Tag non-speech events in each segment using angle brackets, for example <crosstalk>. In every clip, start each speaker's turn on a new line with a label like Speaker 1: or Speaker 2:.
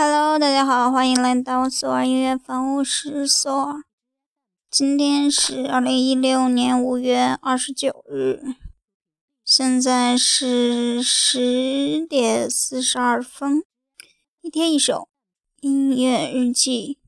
Speaker 1: Hello，大家好，欢迎来到索尔音乐房屋室索尔。今天是二零一六年五月二十九日，现在是十点四十二分。一天一首音乐日记。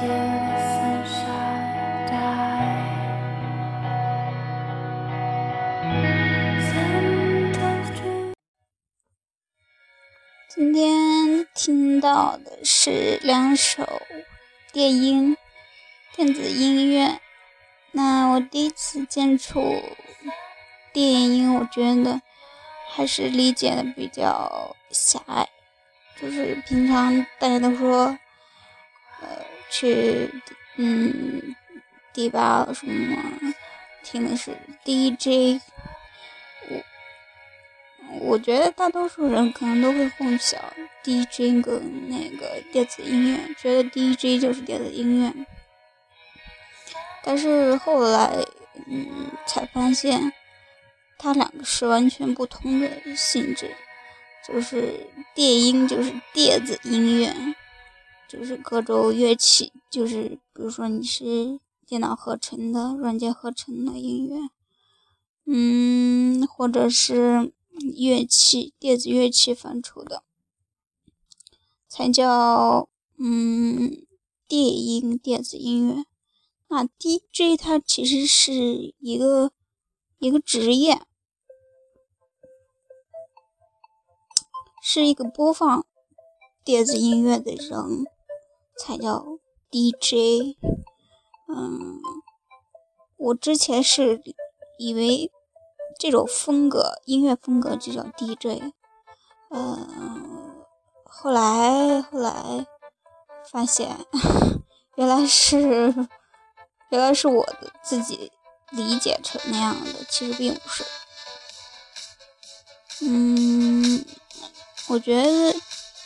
Speaker 1: 今天听到的是两首电音、电子音乐。那我第一次接触电音，我觉得还是理解的比较狭隘，就是平常大家都说，呃，去嗯，迪吧什么，听的是 DJ。我我觉得大多数人可能都会混淆 DJ 跟那个电子音乐，觉得 DJ 就是电子音乐。但是后来，嗯，才发现，它两个是完全不同的性质。就是电音，就是电子音乐，就是各种乐器，就是比如说你是电脑合成的、软件合成的音乐，嗯，或者是乐器、电子乐器范畴的，才叫嗯电音、电子音乐。那 DJ 它其实是一个一个职业，是一个播放电子音乐的人才叫 DJ。嗯，我之前是以为这种风格音乐风格就叫 DJ，嗯，后来后来发现 <laughs> 原来是。原来是我自己理解成那样的，其实并不是。嗯，我觉得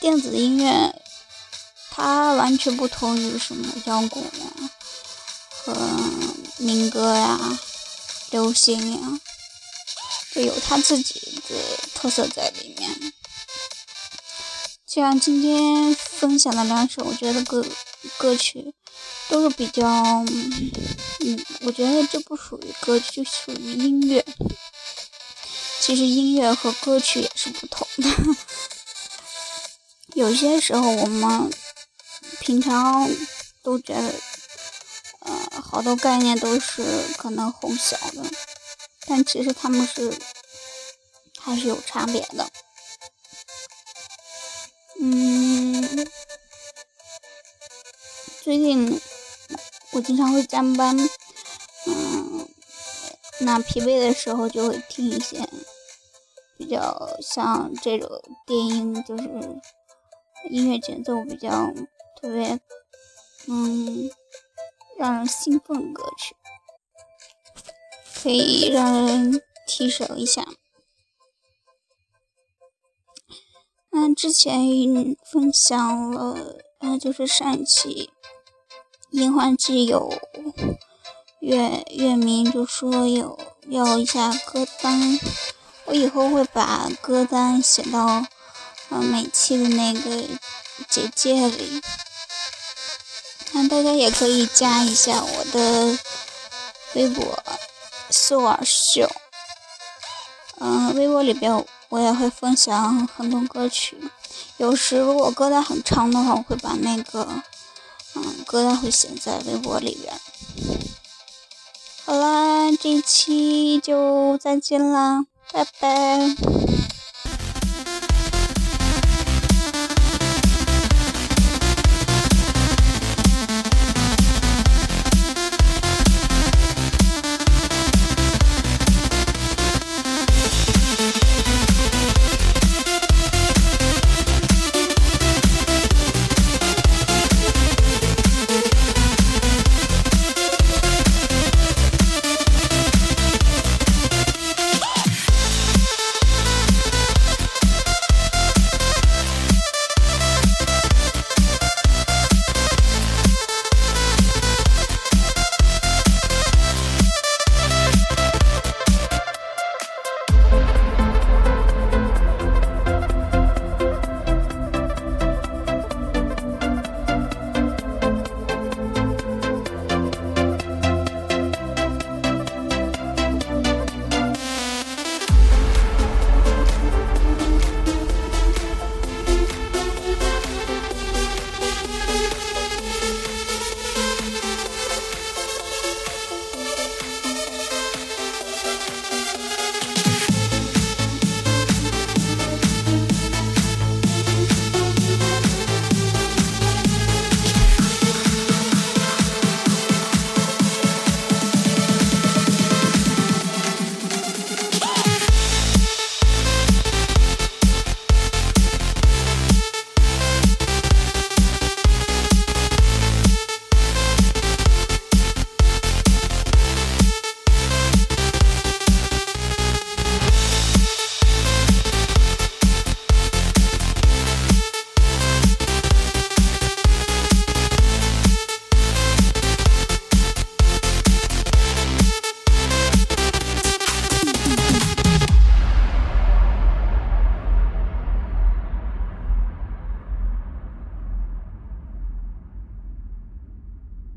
Speaker 1: 电子音乐它完全不同于什么摇滚呀和民歌呀、流行呀，就有它自己的特色在里面。就像今天分享的两首，我觉得歌歌曲。都是比较，嗯，我觉得这不属于歌曲，就属于音乐。其实音乐和歌曲也是不同的。<laughs> 有些时候我们平常都觉得，呃，好多概念都是可能混淆的，但其实他们是还是有差别的。嗯，最近。我经常会加班，嗯，那疲惫的时候就会听一些比较像这种电音，就是音乐节奏比较特别，嗯，让人兴奋的歌曲，可以让人提神一下。那之前分享了，嗯，就是上一期。烟花季有月月明就说有要一下歌单，我以后会把歌单写到呃每期的那个简介里，那大家也可以加一下我的微博苏尔秀，嗯，微博里边我也会分享很多歌曲，有时如果歌单很长的话，我会把那个。嗯，歌单会写在微博里边。好啦，这一期就再见啦，拜拜。